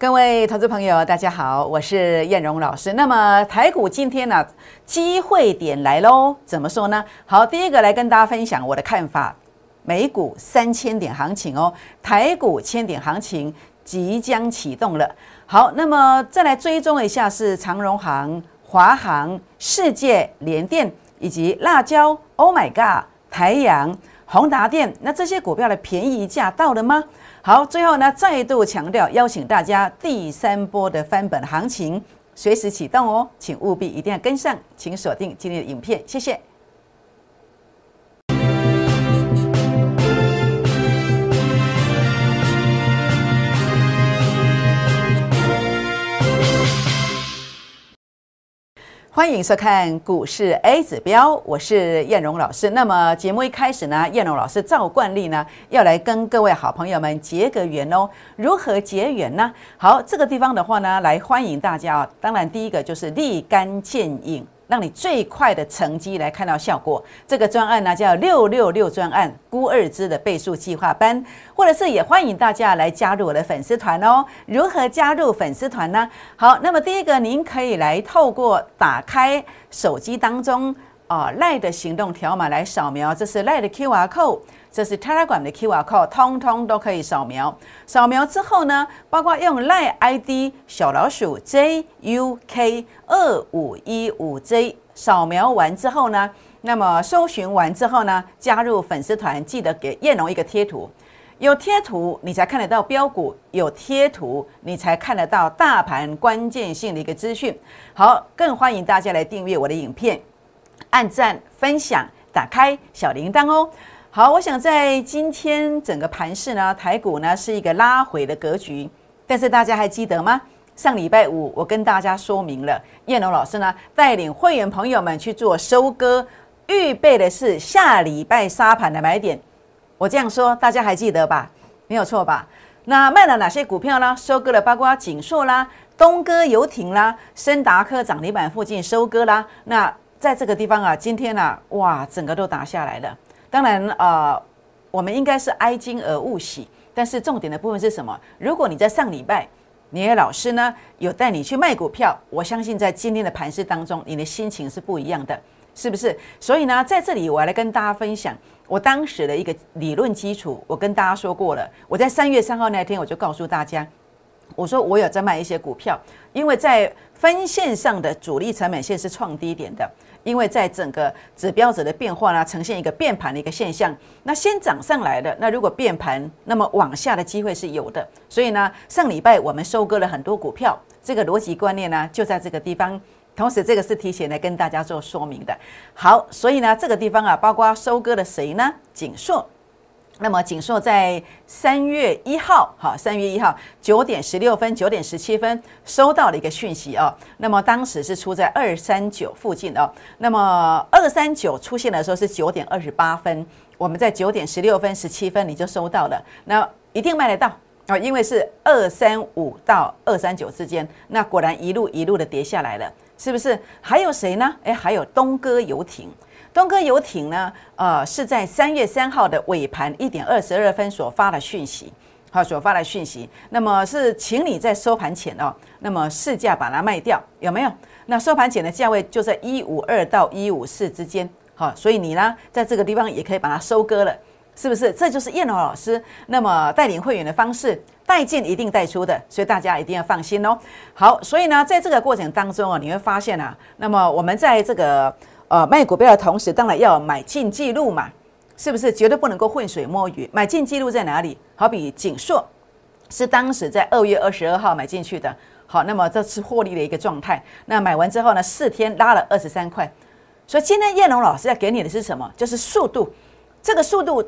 各位投资朋友，大家好，我是燕荣老师。那么台股今天呢，机会点来喽？怎么说呢？好，第一个来跟大家分享我的看法，美股三千点行情哦，台股千点行情即将启动了。好，那么再来追踪一下是长荣行、华航、世界联电以及辣椒、Oh my God、台阳、宏达电，那这些股票的便宜价到了吗？好，最后呢，再度强调，邀请大家第三波的翻本行情随时启动哦，请务必一定要跟上，请锁定今天的影片，谢谢。欢迎收看股市 A 指标，我是燕荣老师。那么节目一开始呢，燕荣老师照惯例呢，要来跟各位好朋友们结个缘哦。如何结缘呢？好，这个地方的话呢，来欢迎大家啊。当然，第一个就是立竿见影。让你最快的成绩来看到效果。这个专案呢叫六六六专案，孤二支的倍数计划班，或者是也欢迎大家来加入我的粉丝团哦。如何加入粉丝团呢？好，那么第一个，您可以来透过打开手机当中啊赖的行动条码来扫描，这是赖的 QR code。这是 Telegram 的 QR code，通通都可以扫描。扫描之后呢，包括用 Line ID 小老鼠 JUK 二五一五 J，扫描完之后呢，那么搜寻完之后呢，加入粉丝团，记得给叶龙一个贴图。有贴图你才看得到标股，有贴图你才看得到大盘关键性的一个资讯。好，更欢迎大家来订阅我的影片，按赞、分享、打开小铃铛哦。好，我想在今天整个盘市呢，台股呢是一个拉回的格局，但是大家还记得吗？上礼拜五我跟大家说明了，叶龙老师呢带领会员朋友们去做收割，预备的是下礼拜沙盘的买点。我这样说，大家还记得吧？没有错吧？那卖了哪些股票呢？收割了包括锦硕啦、东哥游艇啦、深达科涨停板附近收割啦。那在这个地方啊，今天呢，哇，整个都打下来了。当然，呃，我们应该是哀金而勿喜，但是重点的部分是什么？如果你在上礼拜，你的老师呢有带你去卖股票，我相信在今天的盘市当中，你的心情是不一样的，是不是？所以呢，在这里我来跟大家分享我当时的一个理论基础。我跟大家说过了，我在三月三号那天我就告诉大家，我说我有在卖一些股票，因为在分线上的主力成本线是创低点的。因为在整个指标者的变化呢，呈现一个变盘的一个现象。那先涨上来的，那如果变盘，那么往下的机会是有的。所以呢，上礼拜我们收割了很多股票，这个逻辑观念呢就在这个地方。同时，这个是提前来跟大家做说明的。好，所以呢，这个地方啊，包括收割了谁呢？锦硕。那么锦硕在三月一号，哈，三月一号九点十六分、九点十七分收到了一个讯息哦。那么当时是出在二三九附近哦。那么二三九出现的时候是九点二十八分，我们在九点十六分、十七分你就收到了，那一定卖得到啊，因为是二三五到二三九之间，那果然一路一路的跌下来了，是不是？还有谁呢？诶，还有东哥游艇。东哥游艇呢？呃，是在三月三号的尾盘一点二十二分所发的讯息，好，所发的讯息。那么是请你在收盘前哦，那么市价把它卖掉，有没有？那收盘前的价位就在一五二到一五四之间，好，所以你呢，在这个地方也可以把它收割了，是不是？这就是燕龙老师那么带领会员的方式，带进一定带出的，所以大家一定要放心哦。好，所以呢，在这个过程当中啊，你会发现啊，那么我们在这个。呃，卖股票的同时，当然要买进记录嘛，是不是？绝对不能够浑水摸鱼。买进记录在哪里？好比景硕是当时在二月二十二号买进去的，好，那么这次获利的一个状态。那买完之后呢，四天拉了二十三块。所以今天叶龙老师要给你的是什么？就是速度。这个速度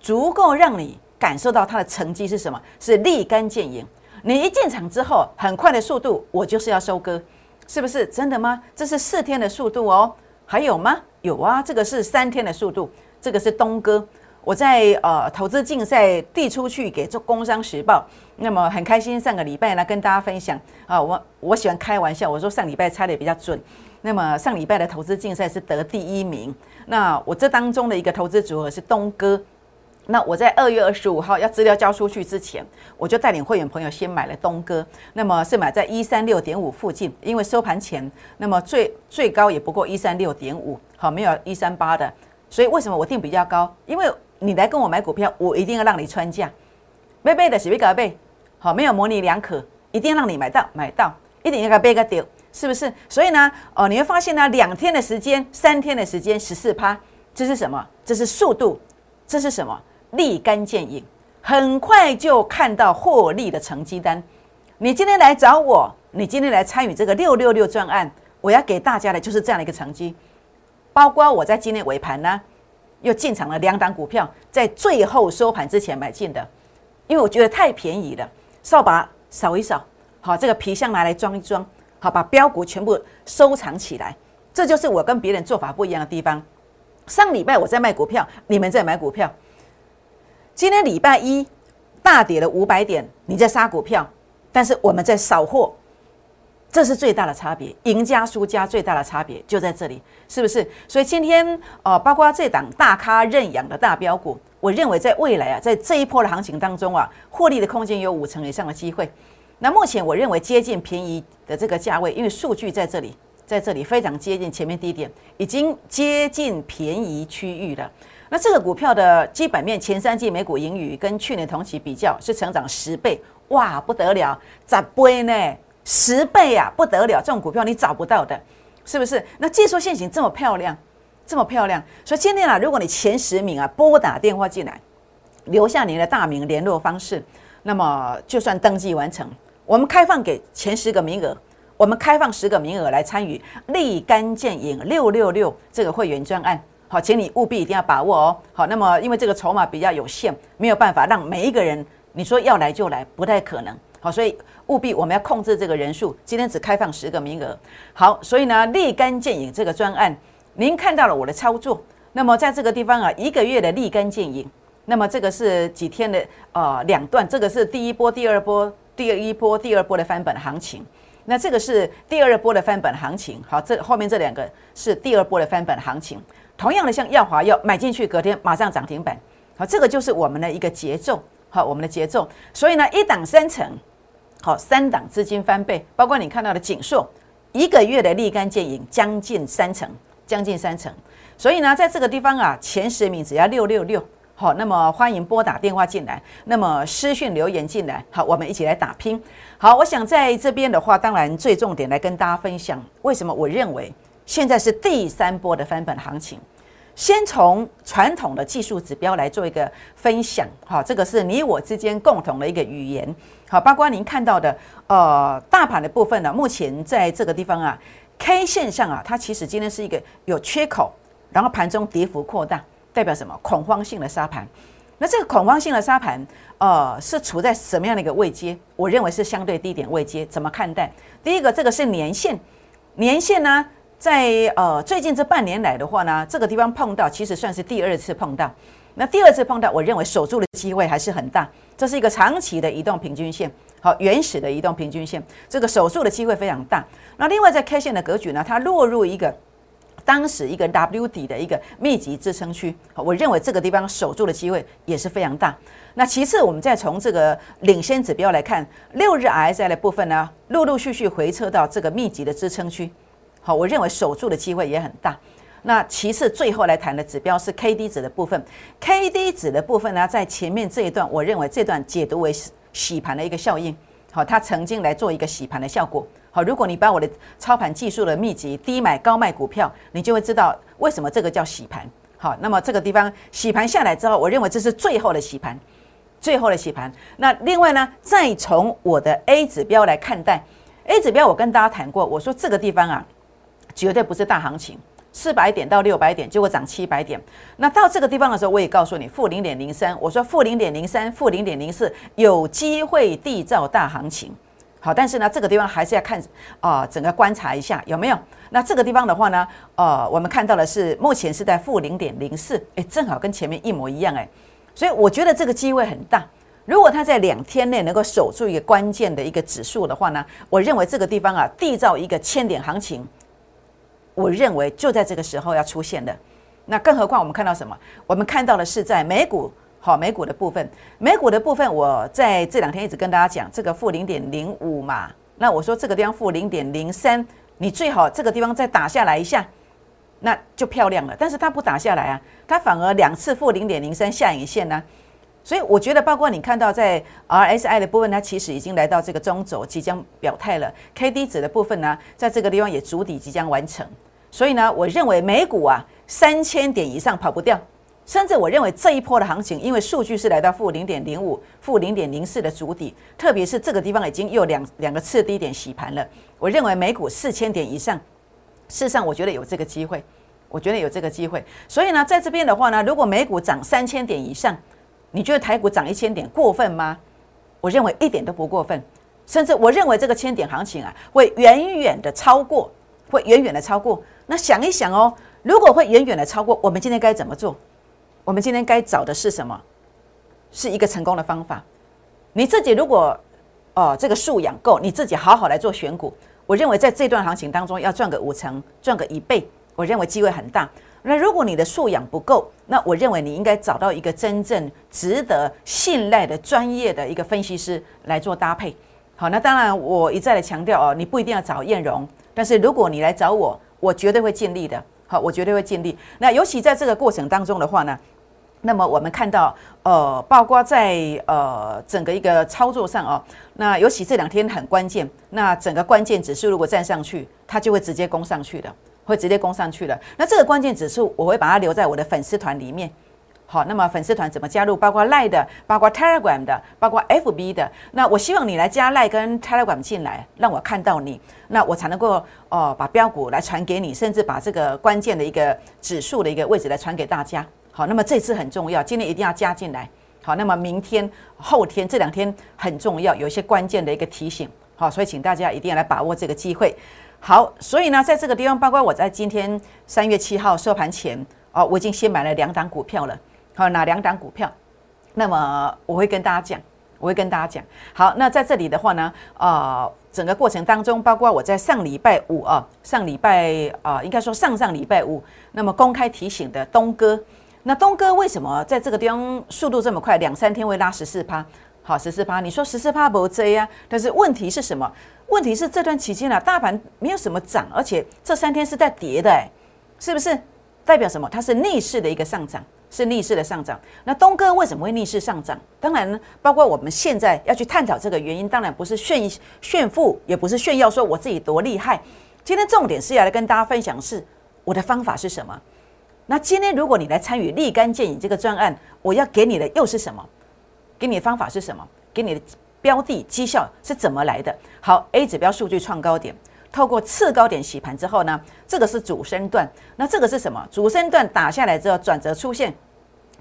足够让你感受到它的成绩是什么？是立竿见影。你一进场之后，很快的速度，我就是要收割，是不是？真的吗？这是四天的速度哦。还有吗？有啊，这个是三天的速度，这个是东哥。我在呃投资竞赛递出去给做工商时报，那么很开心。上个礼拜呢，跟大家分享啊，我我喜欢开玩笑，我说上礼拜猜的比较准。那么上礼拜的投资竞赛是得第一名。那我这当中的一个投资组合是东哥，那我在二月二十五号要资料交出去之前，我就带领会员朋友先买了东哥，那么是买在一三六点五附近，因为收盘前那么最最高也不过一三六点五，好，没有一三八的，所以为什么我定比较高？因为你来跟我买股票，我一定要让你穿价，背背的是不个背，好，没有模棱两可，一定要让你买到买到，一定要个背个丢，是不是？所以呢，哦，你会发现呢，两天的时间，三天的时间，十四趴，这是什么？这是速度，这是什么？立竿见影，很快就看到获利的成绩单。你今天来找我，你今天来参与这个六六六专案，我要给大家的就是这样的一个成绩。包括我在今天尾盘呢，又进场了两档股票，在最后收盘之前买进的，因为我觉得太便宜了。扫把扫一扫，好，这个皮箱拿来装一装，好，把标股全部收藏起来。这就是我跟别人做法不一样的地方。上礼拜我在卖股票，你们在买股票。今天礼拜一大跌了五百点，你在杀股票，但是我们在扫货，这是最大的差别。赢家输家最大的差别就在这里，是不是？所以今天哦，包括这档大咖认养的大标股，我认为在未来啊，在这一波的行情当中啊，获利的空间有五成以上的机会。那目前我认为接近便宜的这个价位，因为数据在这里，在这里非常接近前面低点，已经接近便宜区域了。那这个股票的基本面，前三季每股盈余跟去年同期比较是成长十倍，哇，不得了，咋倍呢？十倍啊，不得了！这种股票你找不到的，是不是？那技术线型这么漂亮，这么漂亮，所以今天啊，如果你前十名啊拨打电话进来，留下您的大名、联络方式，那么就算登记完成，我们开放给前十个名额，我们开放十个名额来参与立竿见影六六六这个会员专案。好，请你务必一定要把握哦。好，那么因为这个筹码比较有限，没有办法让每一个人你说要来就来，不太可能。好，所以务必我们要控制这个人数，今天只开放十个名额。好，所以呢，立竿见影这个专案，您看到了我的操作。那么在这个地方啊，一个月的立竿见影。那么这个是几天的呃两段，这个是第一波、第二波、第一波、第二波的翻本行情。那这个是第二波的翻本行情。好，这后面这两个是第二波的翻本行情。同样的，像耀华药买进去，隔天马上涨停板，好，这个就是我们的一个节奏，好，我们的节奏。所以呢，一档三成，好，三档资金翻倍，包括你看到的景硕，一个月的立竿见影，将近三成，将近三成。所以呢，在这个地方啊，前十名只要六六六，好，那么欢迎拨打电话进来，那么私讯留言进来，好，我们一起来打拼。好，我想在这边的话，当然最重点来跟大家分享，为什么我认为。现在是第三波的翻本行情，先从传统的技术指标来做一个分享，哈，这个是你我之间共同的一个语言，好，包括您看到的，呃，大盘的部分呢，目前在这个地方啊，K 线上啊，它其实今天是一个有缺口，然后盘中跌幅扩大，代表什么？恐慌性的杀盘。那这个恐慌性的杀盘，呃，是处在什么样的一个位阶？我认为是相对低点位阶，怎么看待？第一个，这个是年线，年线呢？在呃最近这半年来的话呢，这个地方碰到其实算是第二次碰到。那第二次碰到，我认为守住的机会还是很大。这是一个长期的移动平均线，好原始的移动平均线，这个守住的机会非常大。那另外在 K 线的格局呢，它落入一个当时一个 W 底的一个密集支撑区，我认为这个地方守住的机会也是非常大。那其次，我们再从这个领先指标来看，六日 RSI 的部分呢，陆陆续续回撤到这个密集的支撑区。好，我认为守住的机会也很大。那其次，最后来谈的指标是 K D 值的部分。K D 值的部分呢，在前面这一段，我认为这段解读为洗盘的一个效应。好，它曾经来做一个洗盘的效果。好，如果你把我的操盘技术的秘籍低买高卖股票，你就会知道为什么这个叫洗盘。好，那么这个地方洗盘下来之后，我认为这是最后的洗盘，最后的洗盘。那另外呢，再从我的 A 指标来看待 A 指标，我跟大家谈过，我说这个地方啊。绝对不是大行情，四百点到六百点，结果涨七百点。那到这个地方的时候，我也告诉你，负零点零三，我说负零点零三、负零点零四，有机会缔造大行情。好，但是呢，这个地方还是要看啊，整个观察一下有没有。那这个地方的话呢，呃，我们看到的是目前是在负零点零四，哎，正好跟前面一模一样，哎，所以我觉得这个机会很大。如果它在两天内能够守住一个关键的一个指数的话呢，我认为这个地方啊，缔造一个千点行情。我认为就在这个时候要出现的，那更何况我们看到什么？我们看到的是在美股好，美股的部分，美股的部分，我在这两天一直跟大家讲，这个负零点零五嘛，那我说这个地方负零点零三，你最好这个地方再打下来一下，那就漂亮了。但是它不打下来啊，它反而两次负零点零三下影线呢，所以我觉得，包括你看到在 RSI 的部分，它其实已经来到这个中轴，即将表态了。K D 值的部分呢，在这个地方也主底即将完成，所以呢，我认为美股啊，三千点以上跑不掉。甚至我认为这一波的行情，因为数据是来到负零点零五、负零点零四的主底，特别是这个地方已经又两两个次低点洗盘了。我认为美股四千点以上，事实上我觉得有这个机会，我觉得有这个机会。所以呢，在这边的话呢，如果美股涨三千点以上，你觉得台股涨一千点过分吗？我认为一点都不过分，甚至我认为这个千点行情啊，会远远的超过，会远远的超过。那想一想哦，如果会远远的超过，我们今天该怎么做？我们今天该找的是什么？是一个成功的方法。你自己如果哦这个素养够，你自己好好来做选股，我认为在这段行情当中要赚个五成，赚个一倍，我认为机会很大。那如果你的素养不够，那我认为你应该找到一个真正值得信赖的专业的一个分析师来做搭配。好，那当然我一再的强调哦，你不一定要找艳荣，但是如果你来找我，我绝对会尽力的。好，我绝对会尽力。那尤其在这个过程当中的话呢？那么我们看到，呃，包括在呃整个一个操作上哦，那尤其这两天很关键，那整个关键指数如果站上去，它就会直接攻上去的，会直接攻上去的。那这个关键指数，我会把它留在我的粉丝团里面。好，那么粉丝团怎么加入？包括 Line 的，包括 Telegram 的，包括 FB 的。那我希望你来加 Line 跟 Telegram 进来，让我看到你，那我才能够哦把标股来传给你，甚至把这个关键的一个指数的一个位置来传给大家。好，那么这次很重要，今天一定要加进来。好，那么明天、后天这两天很重要，有一些关键的一个提醒。好，所以请大家一定要来把握这个机会。好，所以呢，在这个地方，包括我在今天三月七号收盘前，哦，我已经先买了两档股票了。好，哪两档股票？那么我会跟大家讲，我会跟大家讲。好，那在这里的话呢，啊，整个过程当中，包括我在上礼拜五啊，上礼拜啊，应该说上上礼拜五，那么公开提醒的东哥。那东哥为什么在这个地方速度这么快？两三天会拉十四趴，好十四趴。你说十四趴不追啊？但是问题是什么？问题是这段期间啊，大盘没有什么涨，而且这三天是在跌的，哎，是不是？代表什么？它是逆势的一个上涨，是逆势的上涨。那东哥为什么会逆势上涨？当然呢，包括我们现在要去探讨这个原因，当然不是炫炫富，也不是炫耀说我自己多厉害。今天重点是要来跟大家分享是我的方法是什么。那今天如果你来参与立竿见影这个专案，我要给你的又是什么？给你方法是什么？给你的标的绩效是怎么来的？好，A 指标数据创高点，透过次高点洗盘之后呢，这个是主升段。那这个是什么？主升段打下来之后转折出现，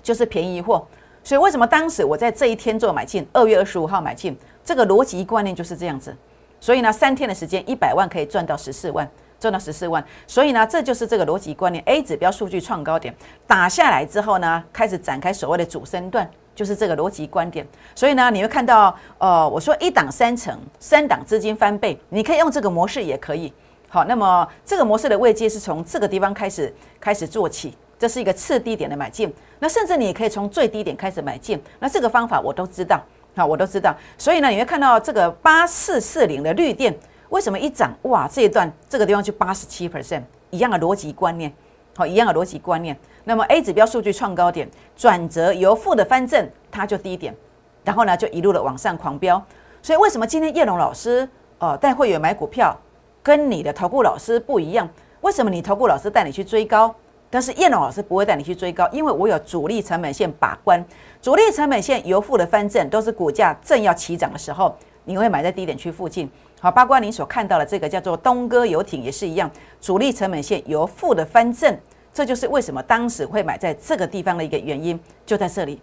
就是便宜货。所以为什么当时我在这一天做买进？二月二十五号买进，这个逻辑观念就是这样子。所以呢，三天的时间，一百万可以赚到十四万。赚到十四万，所以呢，这就是这个逻辑观念。A 指标数据创高点打下来之后呢，开始展开所谓的主升段，就是这个逻辑观点。所以呢，你会看到，呃，我说一档三成，三档资金翻倍，你可以用这个模式也可以。好，那么这个模式的位阶是从这个地方开始开始做起，这是一个次低点的买进。那甚至你也可以从最低点开始买进。那这个方法我都知道，好，我都知道。所以呢，你会看到这个八四四零的绿电。为什么一涨哇？这一段这个地方就八十七 percent，一样的逻辑观念，好，一样的逻辑观念。那么 A 指标数据创高点，转折由负的翻正，它就低点，然后呢就一路的往上狂飙。所以为什么今天叶龙老师哦带会员买股票，跟你的投顾老师不一样？为什么你投顾老师带你去追高，但是叶龙老师不会带你去追高？因为我有主力成本线把关，主力成本线由负的翻正，都是股价正要起涨的时候，你会买在低点区附近。好，包括您所看到的这个叫做东哥游艇也是一样，主力成本线由负的翻正，这就是为什么当时会买在这个地方的一个原因，就在这里。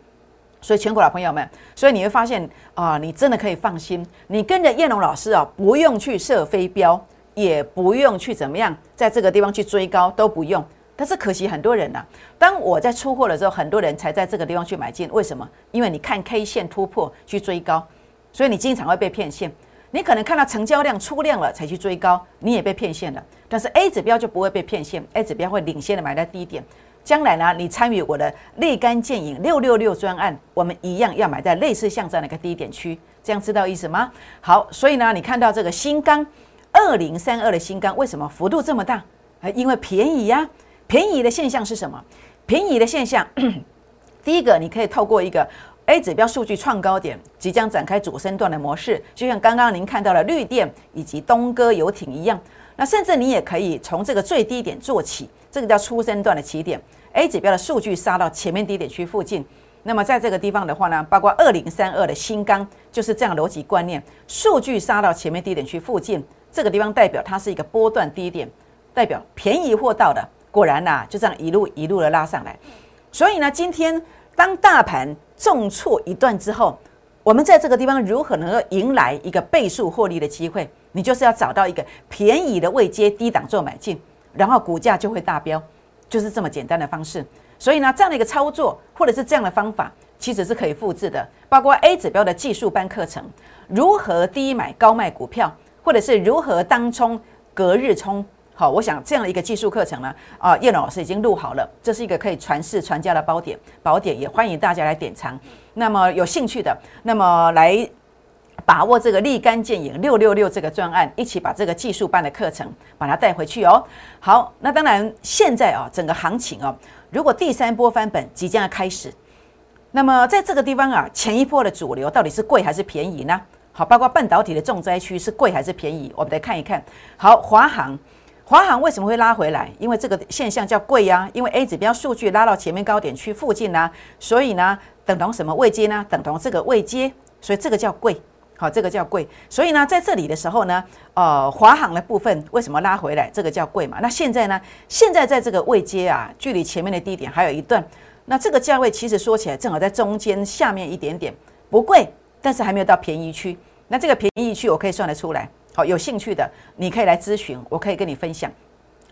所以全国老朋友们，所以你会发现啊，你真的可以放心，你跟着叶龙老师啊，不用去设飞镖，也不用去怎么样，在这个地方去追高都不用。但是可惜很多人呐，当我在出货的时候，很多人才在这个地方去买进，为什么？因为你看 K 线突破去追高，所以你经常会被骗线。你可能看到成交量出量了才去追高，你也被骗线了。但是 A 指标就不会被骗线，A 指标会领先的买在低点。将来呢，你参与我的立竿见影六六六专案，我们一样要买在类似像这样的一个低点区，这样知道意思吗？好，所以呢，你看到这个新钢二零三二的新钢，为什么幅度这么大？因为便宜呀。便宜的现象是什么？便宜的现象，第一个，你可以透过一个 A 指标数据创高点，即将展开主升段的模式，就像刚刚您看到的绿电以及东哥游艇一样。那甚至你也可以从这个最低点做起，这个叫初升段的起点。A 指标的数据杀到前面低点区附近，那么在这个地方的话呢，包括二零三二的新钢就是这样逻辑观念，数据杀到前面低点区附近，这个地方代表它是一个波段低点，代表便宜货到的。果然呐，就这样一路一路的拉上来。所以呢，今天当大盘重挫一段之后，我们在这个地方如何能够迎来一个倍数获利的机会？你就是要找到一个便宜的位阶低档做买进，然后股价就会大飙，就是这么简单的方式。所以呢，这样的一个操作或者是这样的方法，其实是可以复制的。包括 A 指标的技术班课程，如何低买高卖股票，或者是如何当冲隔日冲。好，我想这样的一个技术课程呢，啊，叶老师已经录好了，这是一个可以传世传家的宝典，宝典也欢迎大家来典藏。那么有兴趣的，那么来把握这个立竿见影六六六这个专案，一起把这个技术班的课程把它带回去哦。好，那当然现在啊，整个行情哦，如果第三波翻本即将要开始，那么在这个地方啊，前一波的主流到底是贵还是便宜呢？好，包括半导体的重灾区是贵还是便宜，我们来看一看。好，华航。华航为什么会拉回来？因为这个现象叫贵呀，因为 A 指标数据拉到前面高点区附近呢，所以呢，等同什么位阶呢？等同这个位阶，所以这个叫贵。好，这个叫贵。所以呢，在这里的时候呢，呃，华航的部分为什么拉回来？这个叫贵嘛？那现在呢？现在在这个位阶啊，距离前面的低点还有一段。那这个价位其实说起来正好在中间下面一点点，不贵，但是还没有到便宜区。那这个便宜区我可以算得出来。有兴趣的你可以来咨询，我可以跟你分享。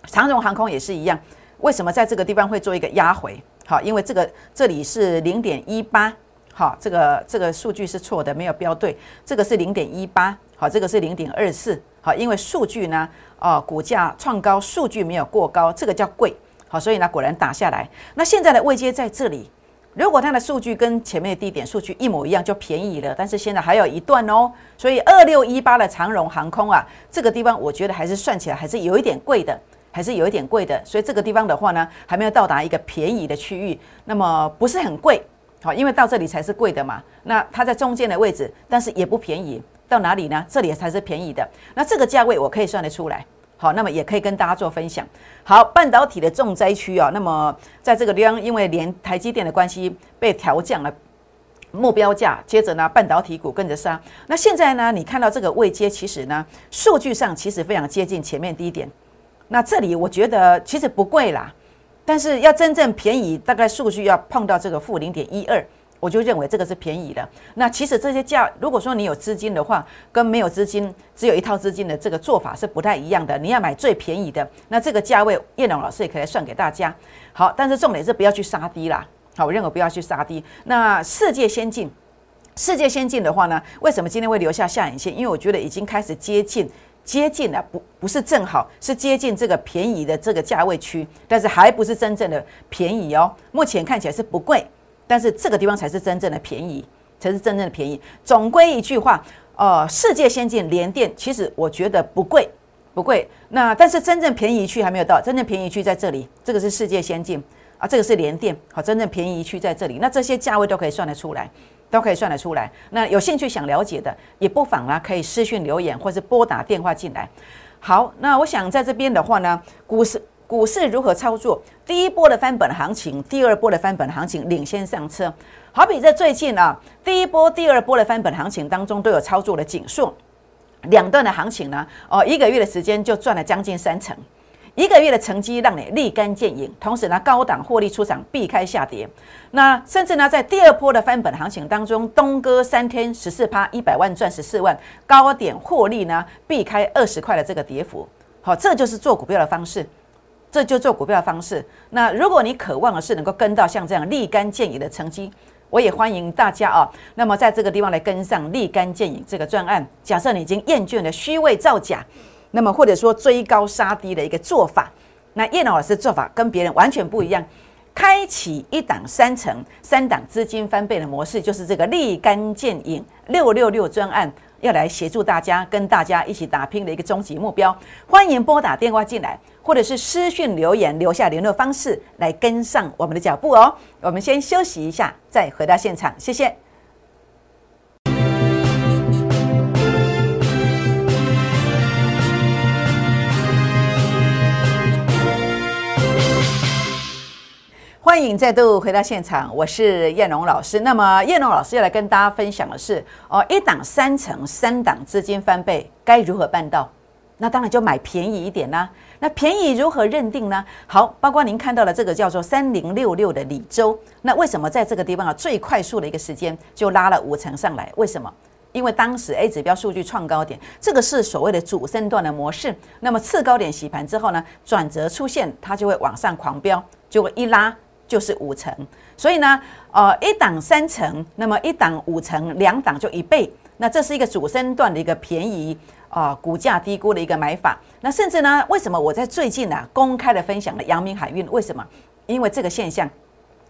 长荣航空也是一样，为什么在这个地方会做一个压回？好，因为这个这里是零点一八，好，这个这个数据是错的，没有标对，这个是零点一八，好，这个是零点二四，好，因为数据呢，哦，股价创高，数据没有过高，这个叫贵，好，所以呢，果然打下来。那现在的位阶在这里。如果它的数据跟前面的低点数据一模一样，就便宜了。但是现在还有一段哦，所以二六一八的长荣航空啊，这个地方我觉得还是算起来还是有一点贵的，还是有一点贵的。所以这个地方的话呢，还没有到达一个便宜的区域，那么不是很贵，好，因为到这里才是贵的嘛。那它在中间的位置，但是也不便宜，到哪里呢？这里才是便宜的。那这个价位我可以算得出来。好，那么也可以跟大家做分享。好，半导体的重灾区啊，那么在这个地方，因为连台积电的关系被调降了目标价，接着呢，半导体股跟着杀。那现在呢，你看到这个位阶，其实呢，数据上其实非常接近前面低点。那这里我觉得其实不贵啦，但是要真正便宜，大概数据要碰到这个负零点一二。我就认为这个是便宜的。那其实这些价，如果说你有资金的话，跟没有资金，只有一套资金的这个做法是不太一样的。你要买最便宜的，那这个价位，叶龙老师也可以算给大家。好，但是重点是不要去杀低啦。好，我认为不要去杀低。那世界先进，世界先进的话呢，为什么今天会留下下影线？因为我觉得已经开始接近，接近了，不不是正好，是接近这个便宜的这个价位区，但是还不是真正的便宜哦。目前看起来是不贵。但是这个地方才是真正的便宜，才是真正的便宜。总归一句话，呃，世界先进联电，其实我觉得不贵，不贵。那但是真正便宜区还没有到，真正便宜区在这里，这个是世界先进啊，这个是联电，好，真正便宜区在这里。那这些价位都可以算得出来，都可以算得出来。那有兴趣想了解的，也不妨啊，可以私讯留言或是拨打电话进来。好，那我想在这边的话呢，股市。股市如何操作？第一波的翻本行情，第二波的翻本行情领先上车。好比在最近啊，第一波、第二波的翻本行情当中都有操作的紧缩，两段的行情呢，哦，一个月的时间就赚了将近三成，一个月的成绩让你立竿见影。同时呢，高档获利出场，避开下跌。那甚至呢，在第二波的翻本行情当中，东哥三天十四趴，一百万赚十四万，高点获利呢，避开二十块的这个跌幅。好，这就是做股票的方式。这就做股票的方式。那如果你渴望的是能够跟到像这样立竿见影的成绩，我也欢迎大家啊。那么在这个地方来跟上立竿见影这个专案。假设你已经厌倦了虚伪造假，那么或者说追高杀低的一个做法，那叶老师做法跟别人完全不一样。开启一档三成、三档资金翻倍的模式，就是这个立竿见影六六六专案，要来协助大家，跟大家一起打拼的一个终极目标。欢迎拨打电话进来，或者是私讯留言留下联络方式，来跟上我们的脚步哦。我们先休息一下，再回到现场，谢谢。欢迎再度回到现场，我是燕龙老师。那么燕龙老师要来跟大家分享的是，哦，一档三成，三档资金翻倍，该如何办到？那当然就买便宜一点啦。那便宜如何认定呢？好，包括您看到了这个叫做三零六六的李州，那为什么在这个地方啊最快速的一个时间就拉了五成上来？为什么？因为当时 A 指标数据创高点，这个是所谓的主升段的模式。那么次高点洗盘之后呢，转折出现，它就会往上狂飙，就会一拉。就是五成，所以呢，呃，一档三成，那么一档五成，两档就一倍，那这是一个主升段的一个便宜啊，股价低估的一个买法。那甚至呢，为什么我在最近呢公开的分享了阳明海运？为什么？因为这个现象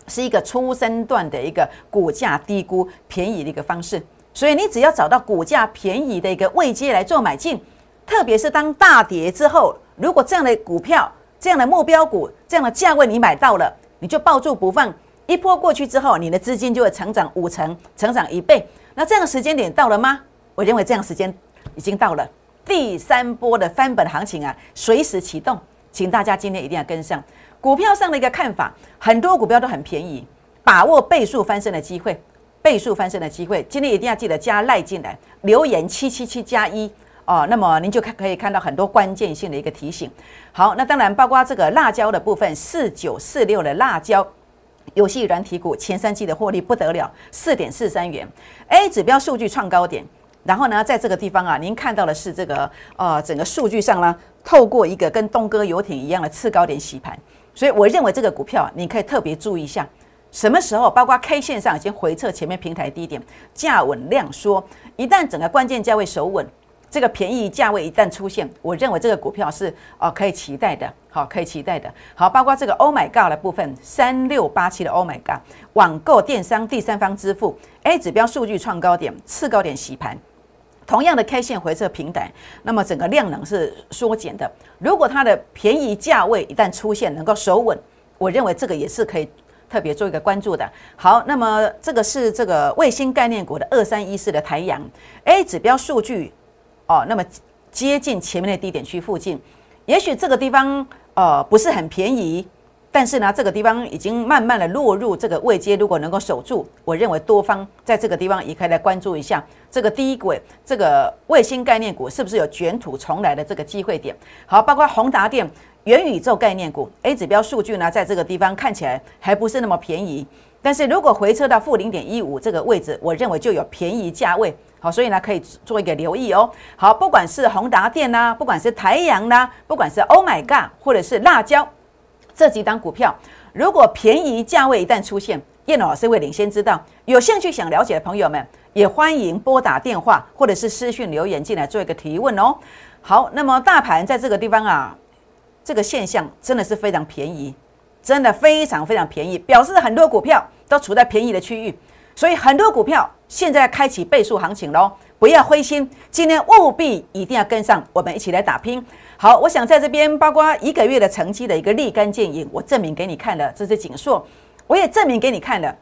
是一个初升段的一个股价低估便宜的一个方式，所以你只要找到股价便宜的一个位阶来做买进，特别是当大跌之后，如果这样的股票、这样的目标股、这样的价位你买到了。你就抱住不放，一波过去之后，你的资金就会成长五成，成长一倍。那这样的时间点到了吗？我认为这样时间已经到了。第三波的翻本行情啊，随时启动，请大家今天一定要跟上。股票上的一个看法，很多股票都很便宜，把握倍数翻身的机会，倍数翻身的机会。今天一定要记得加赖进来，留言七七七加一哦，那么您就看可以看到很多关键性的一个提醒。好，那当然包括这个辣椒的部分，四九四六的辣椒游戏软体股前三季的获利不得了，四点四三元，A 指标数据创高点。然后呢，在这个地方啊，您看到的是这个呃整个数据上呢，透过一个跟东哥游艇一样的次高点洗盘，所以我认为这个股票你可以特别注意一下，什么时候包括 K 线上已经回撤前面平台低点，价稳量缩，一旦整个关键价位守稳。这个便宜价位一旦出现，我认为这个股票是哦可以期待的，好可以期待的。好，包括这个 Oh my God 的部分，三六八七的 Oh my God 网购电商第三方支付 A 指标数据创高点，次高点洗盘，同样的 K 线回撤平台，那么整个量能是缩减的。如果它的便宜价位一旦出现，能够守稳，我认为这个也是可以特别做一个关注的。好，那么这个是这个卫星概念股的二三一四的台阳 A 指标数据。哦，那么接近前面的低点区附近，也许这个地方呃不是很便宜，但是呢，这个地方已经慢慢的落入这个位阶，如果能够守住，我认为多方在这个地方也可以来关注一下这个低轨这个卫星概念股是不是有卷土重来的这个机会点。好，包括宏达电、元宇宙概念股 A 指标数据呢，在这个地方看起来还不是那么便宜，但是如果回撤到负零点一五这个位置，我认为就有便宜价位。好，所以呢，可以做一个留意哦。好，不管是宏达电呐，不管是台阳呐，不管是 Oh my God，或者是辣椒这几档股票，如果便宜价位一旦出现，叶老师会领先知道。有兴趣想了解的朋友们，也欢迎拨打电话或者是私讯留言进来做一个提问哦。好，那么大盘在这个地方啊，这个现象真的是非常便宜，真的非常非常便宜，表示很多股票都处在便宜的区域。所以很多股票现在开启倍数行情喽，不要灰心，今天务必一定要跟上，我们一起来打拼。好，我想在这边包括一个月的成绩的一个立竿见影，我证明给你看了，这是锦硕，我也证明给你看了，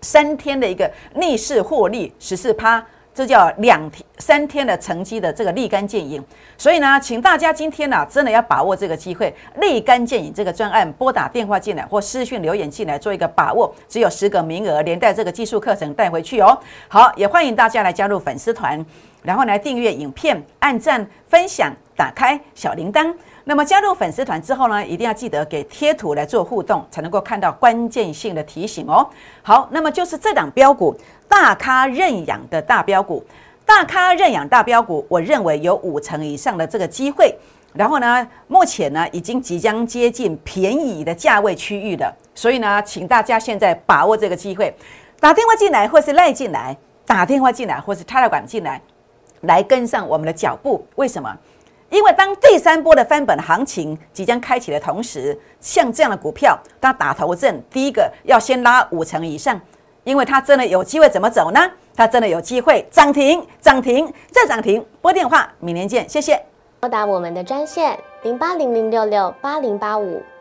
三天的一个逆势获利十四趴。这叫两天三天的成绩的这个立竿见影，所以呢，请大家今天呢，真的要把握这个机会，立竿见影这个专案，拨打电话进来或私讯留言进来做一个把握，只有十个名额，连带这个技术课程带回去哦。好，也欢迎大家来加入粉丝团，然后来订阅影片、按赞、分享、打开小铃铛。那么加入粉丝团之后呢，一定要记得给贴图来做互动，才能够看到关键性的提醒哦。好，那么就是这档标股。大咖认养的大标股，大咖认养大标股，我认为有五成以上的这个机会。然后呢，目前呢已经即将接近便宜的价位区域了。所以呢，请大家现在把握这个机会，打电话进来或是赖进来，打电话进来或是插了管进来，来跟上我们的脚步。为什么？因为当第三波的翻本行情即将开启的同时，像这样的股票，它打头阵，第一个要先拉五成以上，因为它真的有机会怎么走呢？它真的有机会涨停，涨停再涨停。拨电话，明年见，谢谢。拨打我们的专线零八零零六六八零八五